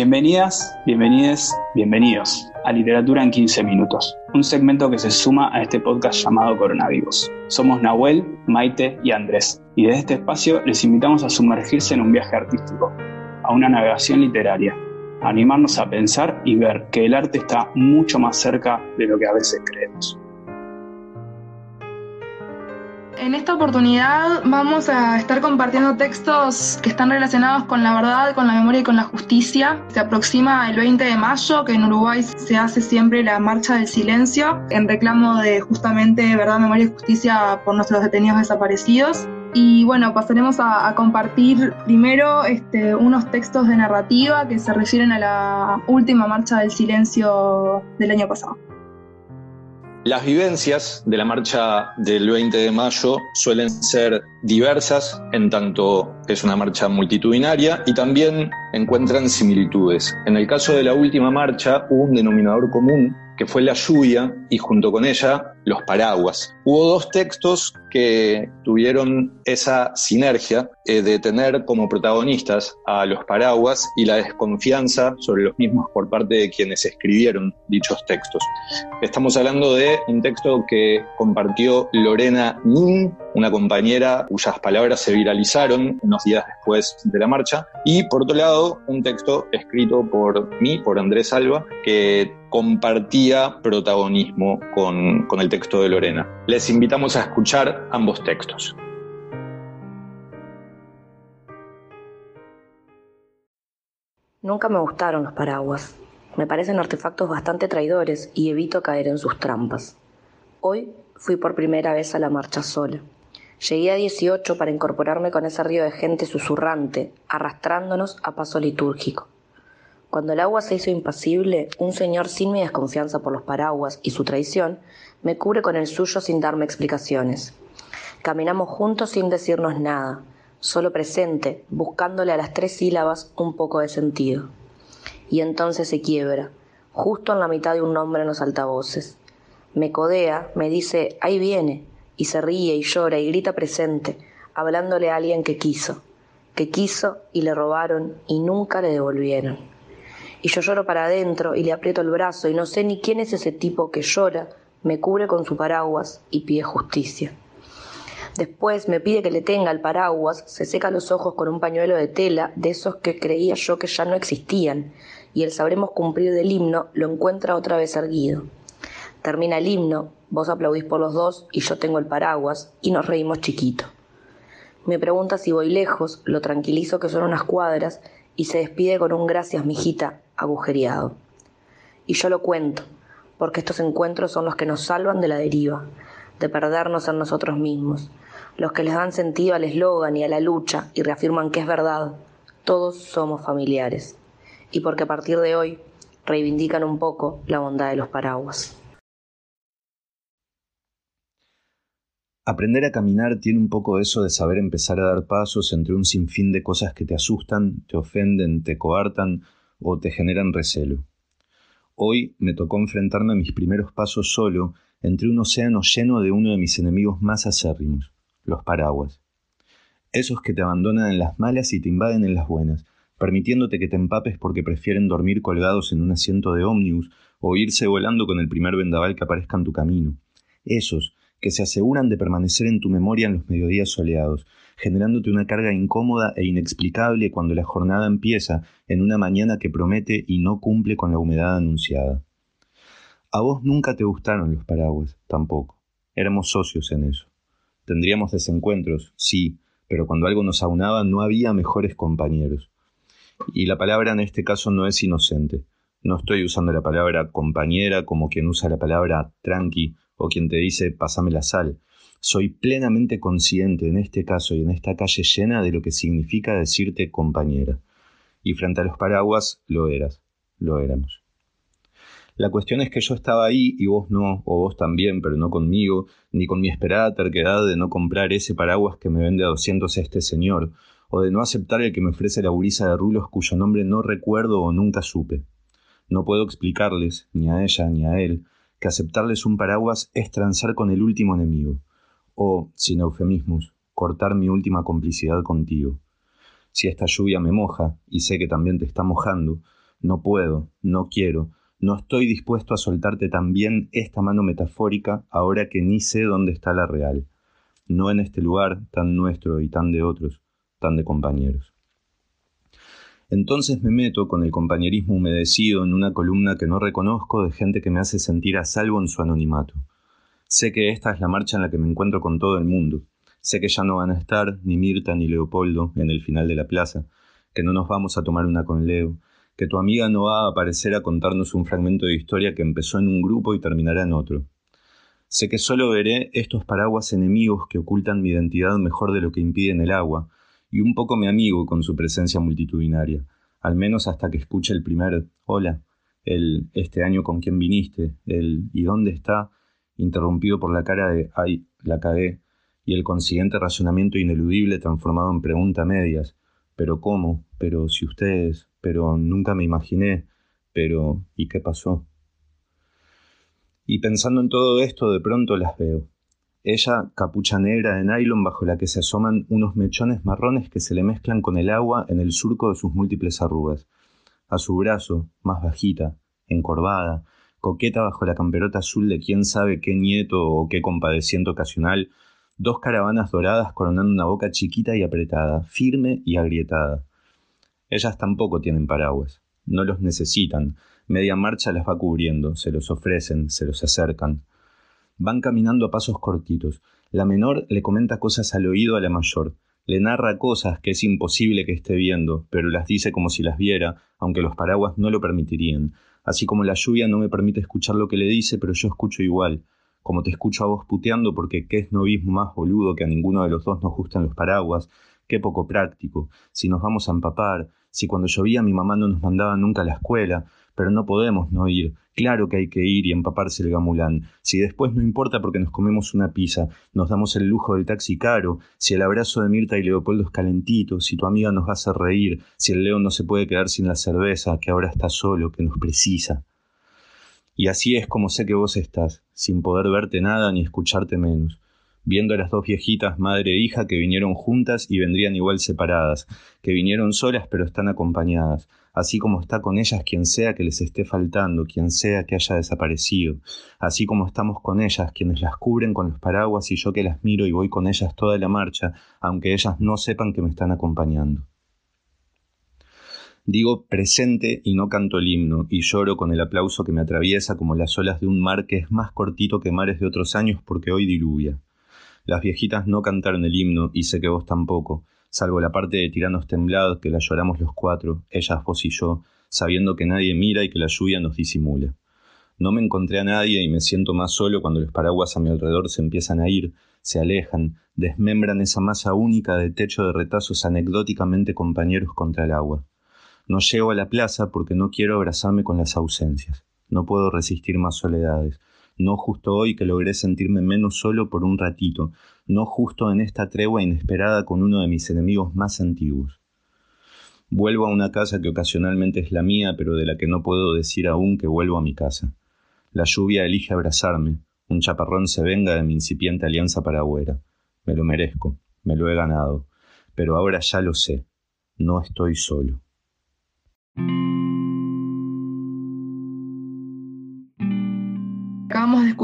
Bienvenidas, bienvenides, bienvenidos a Literatura en 15 Minutos, un segmento que se suma a este podcast llamado Coronavirus. Somos Nahuel, Maite y Andrés, y desde este espacio les invitamos a sumergirse en un viaje artístico, a una navegación literaria, a animarnos a pensar y ver que el arte está mucho más cerca de lo que a veces creemos. En esta oportunidad vamos a estar compartiendo textos que están relacionados con la verdad, con la memoria y con la justicia. Se aproxima el 20 de mayo, que en Uruguay se hace siempre la Marcha del Silencio, en reclamo de justamente verdad, memoria y justicia por nuestros detenidos desaparecidos. Y bueno, pasaremos a, compartir primero este, unos textos de narrativa que se refieren a la última Marcha del Silencio del año pasado. Las vivencias de la marcha del 20 de mayo suelen ser diversas, en tanto es una marcha multitudinaria y también encuentran similitudes. En el caso de la última marcha hubo un denominador común que fue la lluvia y junto con ella los paraguas. Hubo dos textos que tuvieron esa sinergia eh, de tener como protagonistas a los paraguas y la desconfianza sobre los mismos por parte de quienes escribieron dichos textos. Estamos hablando de un texto que compartió Lorena Nin, una compañera cuyas palabras se viralizaron unos días después de la marcha, y por otro lado, un texto escrito por mí, por Andrés Alba, que compartía protagonismo con, con el texto de Lorena. Les invitamos a escuchar ambos textos. Nunca me gustaron los paraguas. Me parecen artefactos bastante traidores y evito caer en sus trampas. Hoy fui por primera vez a la marcha sola. Llegué a 18 para incorporarme con ese río de gente susurrante, arrastrándonos a paso litúrgico. Cuando el agua se hizo impasible, un señor sin mi desconfianza por los paraguas y su traición me cubre con el suyo sin darme explicaciones. Caminamos juntos sin decirnos nada, solo presente, buscándole a las tres sílabas un poco de sentido. Y entonces se quiebra, justo en la mitad de un nombre en los altavoces. Me codea, me dice, ahí viene, y se ríe y llora y grita presente, hablándole a alguien que quiso, que quiso y le robaron y nunca le devolvieron y yo lloro para adentro y le aprieto el brazo y no sé ni quién es ese tipo que llora, me cubre con su paraguas y pide justicia. Después me pide que le tenga el paraguas, se seca los ojos con un pañuelo de tela, de esos que creía yo que ya no existían, y el sabremos cumplir del himno lo encuentra otra vez erguido. Termina el himno, vos aplaudís por los dos y yo tengo el paraguas, y nos reímos chiquito. Me pregunta si voy lejos, lo tranquilizo que son unas cuadras, y se despide con un gracias, mijita, agujereado. Y yo lo cuento, porque estos encuentros son los que nos salvan de la deriva, de perdernos en nosotros mismos, los que les dan sentido al eslogan y a la lucha y reafirman que es verdad, todos somos familiares, y porque a partir de hoy reivindican un poco la bondad de los paraguas. Aprender a caminar tiene un poco eso de saber empezar a dar pasos entre un sinfín de cosas que te asustan, te ofenden, te coartan o te generan recelo. Hoy me tocó enfrentarme a mis primeros pasos solo entre un océano lleno de uno de mis enemigos más acérrimos, los paraguas. Esos que te abandonan en las malas y te invaden en las buenas, permitiéndote que te empapes porque prefieren dormir colgados en un asiento de ómnibus o irse volando con el primer vendaval que aparezca en tu camino. Esos que se aseguran de permanecer en tu memoria en los mediodías soleados, generándote una carga incómoda e inexplicable cuando la jornada empieza en una mañana que promete y no cumple con la humedad anunciada. A vos nunca te gustaron los paraguas, tampoco. Éramos socios en eso. Tendríamos desencuentros, sí, pero cuando algo nos aunaba no había mejores compañeros. Y la palabra en este caso no es inocente. No estoy usando la palabra compañera como quien usa la palabra tranqui o quien te dice pásame la sal. Soy plenamente consciente en este caso y en esta calle llena de lo que significa decirte compañera. Y frente a los paraguas lo eras, lo éramos. La cuestión es que yo estaba ahí y vos no, o vos también, pero no conmigo, ni con mi esperada terquedad de no comprar ese paraguas que me vende a 200 este señor, o de no aceptar el que me ofrece la gurisa de rulos cuyo nombre no recuerdo o nunca supe. No puedo explicarles, ni a ella ni a él, que aceptarles un paraguas es transar con el último enemigo, o, sin eufemismos, cortar mi última complicidad contigo. Si esta lluvia me moja, y sé que también te está mojando, No puedo, no quiero, no estoy dispuesto a soltarte también esta mano metafórica ahora que ni sé dónde está la real. No en este lugar tan nuestro y tan de otros, tan de compañeros. Entonces me meto con el compañerismo humedecido en una columna que no reconozco de gente que me hace sentir a salvo en su anonimato. Sé que esta es la marcha en la que me encuentro con todo el mundo. Sé que ya no van a estar ni Mirta ni Leopoldo en el final de la plaza, que no nos vamos a tomar una con Leo, que tu amiga no va a aparecer a contarnos un fragmento de historia que empezó en un grupo y terminará en otro. Sé que solo veré estos paraguas enemigos que ocultan mi identidad mejor de lo que impiden el agua, y un poco mi amigo con su presencia multitudinaria, al menos hasta que escuche el primer hola, el este año con quién viniste, el ¿y dónde está? Interrumpido por la cara de ay, la cagué, y el consiguiente razonamiento ineludible transformado en pregunta medias, pero ¿cómo? Pero si ustedes, pero nunca me imaginé, pero ¿y qué pasó? Y pensando en todo esto, de pronto las veo. Ella, capucha negra de nylon bajo la que se asoman unos mechones marrones que se le mezclan con el agua en el surco de sus múltiples arrugas. A su brazo, más bajita, encorvada, coqueta bajo la camperota azul de quién sabe qué nieto o qué compadeciente ocasional, dos caravanas doradas coronando una boca chiquita y apretada, firme y agrietada. Ellas tampoco tienen paraguas, no los necesitan, media marcha las va cubriendo, se los ofrecen, se los acercan. Van caminando a pasos cortitos. La menor le comenta cosas al oído a la mayor. Le narra cosas que es imposible que esté viendo, pero las dice como si las viera, aunque los paraguas no lo permitirían. Así como la lluvia no me permite escuchar lo que le dice, pero yo escucho igual. Como te escucho a vos puteando porque qué es novismo más boludo que a ninguno de los dos nos gustan los paraguas, qué poco práctico, si nos vamos a empapar, si cuando llovía mi mamá no nos mandaba nunca a la escuela, pero no podemos no ir. Claro que hay que ir y empaparse el gamulán. Si después no importa porque nos comemos una pizza, nos damos el lujo del taxi caro, si el abrazo de Mirta y Leopoldo es calentito, si tu amiga nos hacer reír, si el león no se puede quedar sin la cerveza, que ahora está solo, que nos precisa. Y así es como sé que vos estás, sin poder verte nada ni escucharte menos viendo a las dos viejitas, madre e hija, que vinieron juntas y vendrían igual separadas, que vinieron solas pero están acompañadas, así como está con ellas quien sea que les esté faltando, quien sea que haya desaparecido, así como estamos con ellas, quienes las cubren con los paraguas y yo que las miro y voy con ellas toda la marcha, aunque ellas no sepan que me están acompañando. Digo presente y no canto el himno, y lloro con el aplauso que me atraviesa como las olas de un mar que es más cortito que mares de otros años porque hoy diluvia. Las viejitas no cantaron el himno y sé que vos tampoco, salvo la parte de tiranos temblados que la lloramos los cuatro, ellas, vos y yo, sabiendo que nadie mira y que la lluvia nos disimula. No me encontré a nadie y me siento más solo cuando los paraguas a mi alrededor se empiezan a ir, se alejan, desmembran esa masa única de techo de retazos anecdóticamente compañeros contra el agua. No llego a la plaza porque no quiero abrazarme con las ausencias. No puedo resistir más soledades no justo hoy que logré sentirme menos solo por un ratito, no justo en esta tregua inesperada con uno de mis enemigos más antiguos. Vuelvo a una casa que ocasionalmente es la mía, pero de la que no puedo decir aún que vuelvo a mi casa. La lluvia elige abrazarme, un chaparrón se venga de mi incipiente alianza paragüera. Me lo merezco, me lo he ganado, pero ahora ya lo sé, no estoy solo.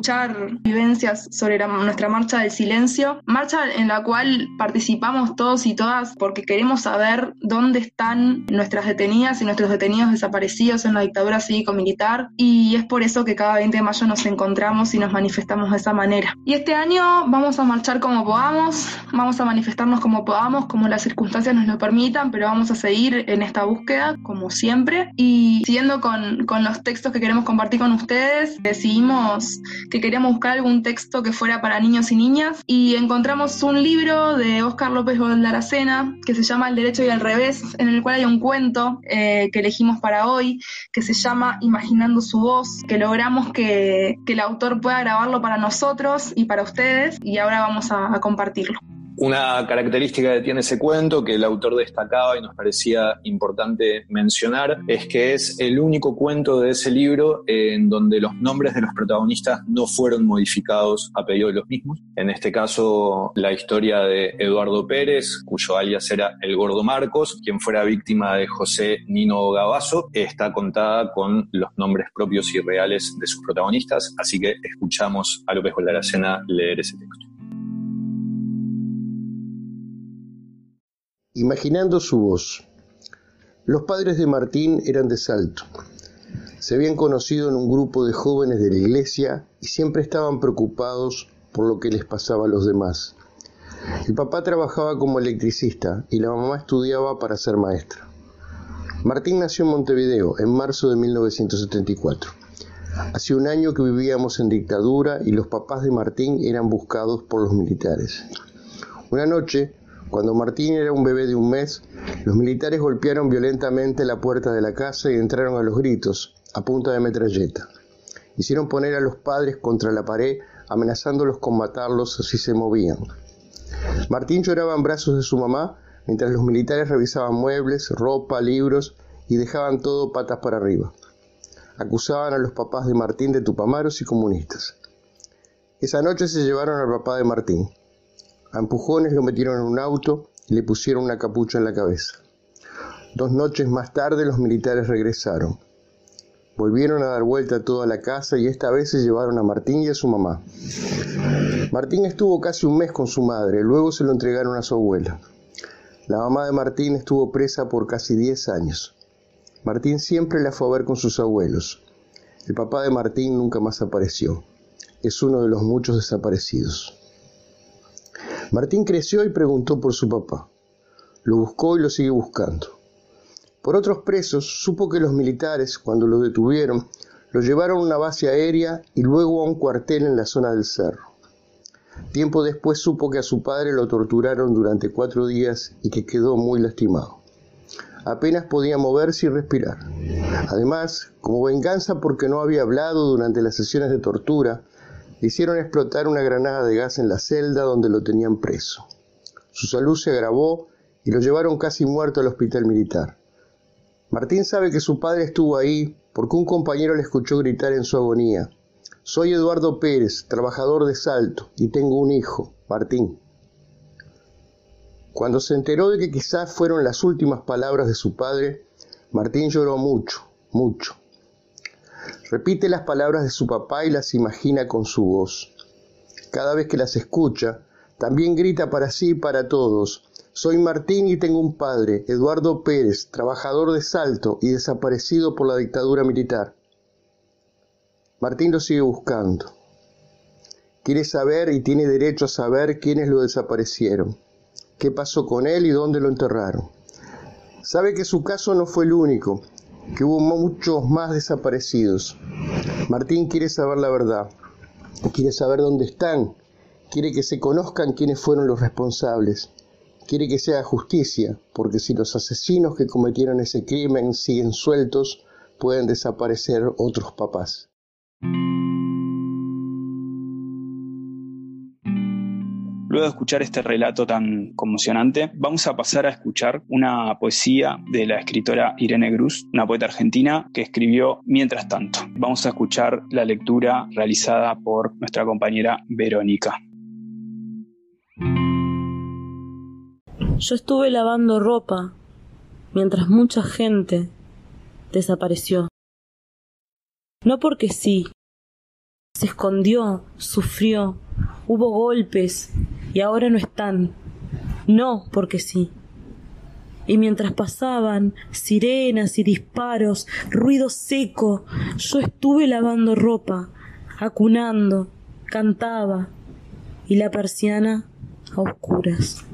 Escuchar vivencias sobre nuestra marcha del silencio, marcha en la cual participamos todos y todas porque queremos saber dónde están nuestras detenidas y nuestros detenidos desaparecidos en la dictadura cívico-militar y es por eso que cada 20 de mayo nos encontramos y nos manifestamos de esa manera. Y este año vamos a marchar como podamos, vamos a manifestarnos como podamos, como las circunstancias nos lo permitan, pero vamos a seguir en esta búsqueda como siempre y siguiendo con, con los textos que queremos compartir con ustedes, decidimos que queríamos buscar algún texto que fuera para niños y niñas y encontramos un libro de Óscar López Goldaracena que se llama El Derecho y el Revés, en el cual hay un cuento eh, que elegimos para hoy que se llama Imaginando su voz, que logramos que, el autor pueda grabarlo para nosotros y para ustedes y ahora vamos a compartirlo. Una característica que tiene ese cuento que el autor destacaba y nos parecía importante mencionar es que es el único cuento de ese libro en donde los nombres de los protagonistas no fueron modificados a pedido de los mismos. En este caso, la historia de Eduardo Pérez, cuyo alias era El Gordo Marcos, quien fuera víctima de José Nino Gabazo, está contada con los nombres propios y reales de sus protagonistas, así que escuchamos a López Goldaracena leer ese texto. Imaginando su voz. Los padres de Martín eran de Salto. Se habían conocido en un grupo de jóvenes de la iglesia y siempre estaban preocupados por lo que les pasaba a los demás. El papá trabajaba como electricista y la mamá estudiaba para ser maestra. Martín nació en Montevideo en marzo de 1974. Hacía un año que vivíamos en dictadura y los papás de Martín eran buscados por los militares. Una noche, cuando Martín era un bebé de un mes, los militares golpearon violentamente la puerta de la casa y entraron a los gritos, a punta de metralleta. Hicieron poner a los padres contra la pared, amenazándolos con matarlos si se movían. Martín lloraba en brazos de su mamá mientras los militares revisaban muebles, ropa, libros y dejaban todo patas para arriba. Acusaban a los papás de Martín de tupamaros y comunistas. Esa noche se llevaron al papá de Martín. A empujones lo metieron en un auto y le pusieron una capucha en la cabeza. Dos noches más tarde los militares regresaron. Volvieron a dar vuelta a toda la casa y esta vez se llevaron a Martín y a su mamá. Martín estuvo casi un mes con su madre, luego se lo entregaron a su abuela. La mamá de Martín estuvo presa por casi 10 años. Martín siempre la fue a ver con sus abuelos. El papá de Martín nunca más apareció. Es uno de los muchos desaparecidos. Martín creció y preguntó por su papá. Lo buscó y lo sigue buscando. Por otros presos, supo que los militares, cuando lo detuvieron, lo llevaron a una base aérea y luego a un cuartel en la zona del cerro. Tiempo después supo que a su padre lo torturaron durante cuatro días y que quedó muy lastimado. Apenas podía moverse y respirar. Además, como venganza porque no había hablado durante las sesiones de tortura, hicieron explotar una granada de gas en la celda donde lo tenían preso. Su salud se agravó y lo llevaron casi muerto al hospital militar. Martín sabe que su padre estuvo ahí porque un compañero le escuchó gritar en su agonía. Soy Eduardo Pérez, trabajador de Salto, y tengo un hijo, Martín. Cuando se enteró de que quizás fueron las últimas palabras de su padre, Martín lloró mucho, mucho. Repite las palabras de su papá y las imagina con su voz. Cada vez que las escucha, también grita para sí y para todos. Soy Martín y tengo un padre, Eduardo Pérez, trabajador de Salto y desaparecido por la dictadura militar. Martín lo sigue buscando. Quiere saber y tiene derecho a saber quiénes lo desaparecieron, qué pasó con él y dónde lo enterraron. Sabe que su caso no fue el único que hubo muchos más desaparecidos. Martín quiere saber la verdad, quiere saber dónde están, quiere que se conozcan quiénes fueron los responsables, quiere que se haga justicia, porque si los asesinos que cometieron ese crimen siguen sueltos, pueden desaparecer otros papás. De escuchar este relato tan conmocionante, vamos a pasar a escuchar una poesía de la escritora Irene Cruz, una poeta argentina que escribió Mientras tanto. Vamos a escuchar la lectura realizada por nuestra compañera Verónica. Yo estuve lavando ropa mientras mucha gente desapareció. No porque sí, se escondió, sufrió, hubo golpes, y ahora no están. No, porque sí. Y mientras pasaban sirenas y disparos, ruido seco, yo estuve lavando ropa, acunando, cantaba, y la persiana a oscuras.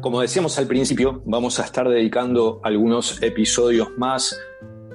Como decíamos al principio, vamos a estar dedicando algunos episodios más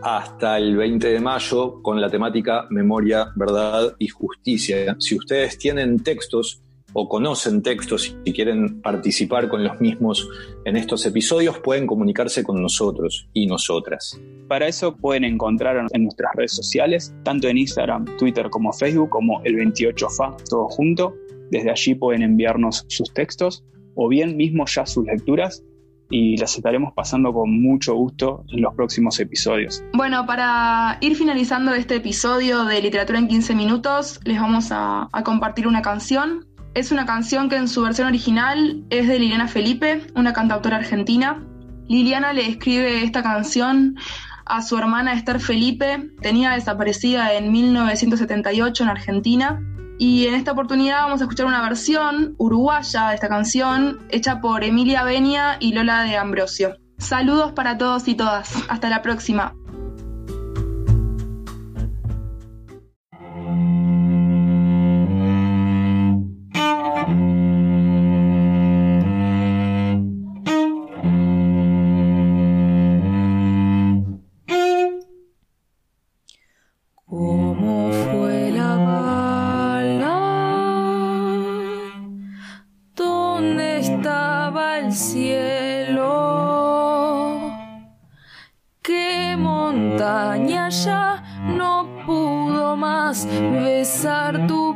hasta el 20 de mayo con la temática Memoria, Verdad y Justicia. Si ustedes tienen textos o conocen textos y quieren participar con los mismos en estos episodios, pueden comunicarse con nosotros y nosotras. Para eso pueden encontrar en nuestras redes sociales, tanto en Instagram, Twitter como Facebook, como el 28FA, todo junto. Desde allí pueden enviarnos sus textos o bien mismo ya sus lecturas y las estaremos pasando con mucho gusto en los próximos episodios. Bueno, para ir finalizando este episodio de Literatura en 15 minutos, les vamos a, a compartir una canción. Es una canción que en su versión original es de Liliana Felipe, una cantautora argentina. Liliana le escribe esta canción a su hermana Esther Felipe, tenía desaparecida en 1978 en Argentina. Y en esta oportunidad vamos a escuchar una versión uruguaya de esta canción hecha por Emilia Benia y Lola de Ambrosio. Saludos para todos y todas. Hasta la próxima. ya no pudo más besar tu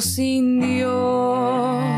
sin Dios.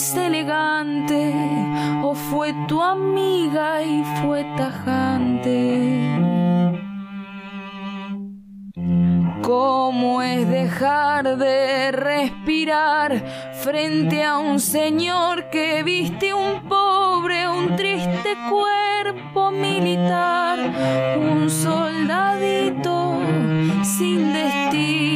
Es elegante, o fue tu amiga y fue tajante. ¿Cómo es dejar de respirar frente a un señor que viste un pobre, un triste cuerpo militar, un soldadito sin destino,